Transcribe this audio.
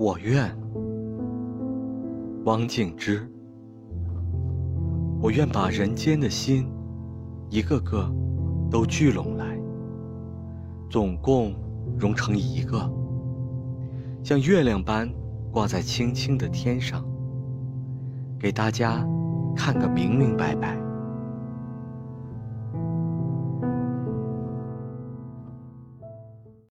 我愿汪静之我愿把人间的心一个个都聚拢来总共融成一个像月亮般挂在青青的天上给大家看个明明白白。